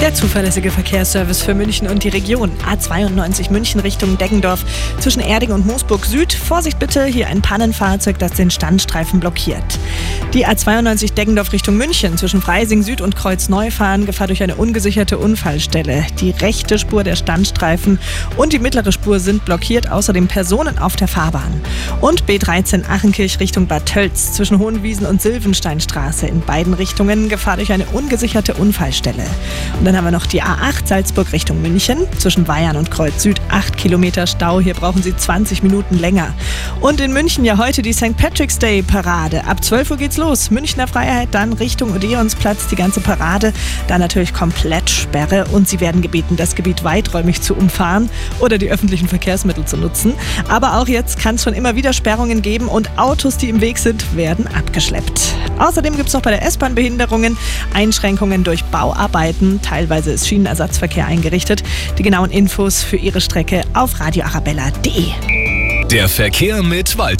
Der zuverlässige Verkehrsservice für München und die Region. A92 München Richtung Deggendorf zwischen Erding und Moosburg Süd. Vorsicht bitte, hier ein Pannenfahrzeug, das den Standstreifen blockiert. Die A92 Deggendorf Richtung München zwischen Freising Süd und Kreuz Neufahren Gefahr durch eine ungesicherte Unfallstelle. Die rechte Spur der Standstreifen und die mittlere Spur sind blockiert, außerdem Personen auf der Fahrbahn. Und B13 Achenkirch Richtung Bad Tölz zwischen Hohenwiesen und Silvensteinstraße in beiden Richtungen Gefahr durch eine ungesicherte Unfallstelle. Und dann haben wir noch die A8 Salzburg Richtung München. Zwischen Bayern und Kreuz Süd 8 Kilometer Stau. Hier brauchen Sie 20 Minuten länger. Und in München ja heute die St. Patrick's Day Parade. Ab 12 Uhr geht's los. Münchner Freiheit, dann Richtung Odeonsplatz die ganze Parade. Da natürlich komplett Sperre und Sie werden gebeten, das Gebiet weiträumig zu umfahren oder die öffentlichen Verkehrsmittel zu nutzen. Aber auch jetzt kann es schon immer wieder Sperrungen geben und Autos, die im Weg sind, werden abgeschleppt. Außerdem gibt es noch bei der S-Bahn Behinderungen, Einschränkungen durch Bauarbeiten. Teilweise ist Schienenersatzverkehr eingerichtet. Die genauen Infos für Ihre Strecke auf radioarabella.de. Der Verkehr mit Wald.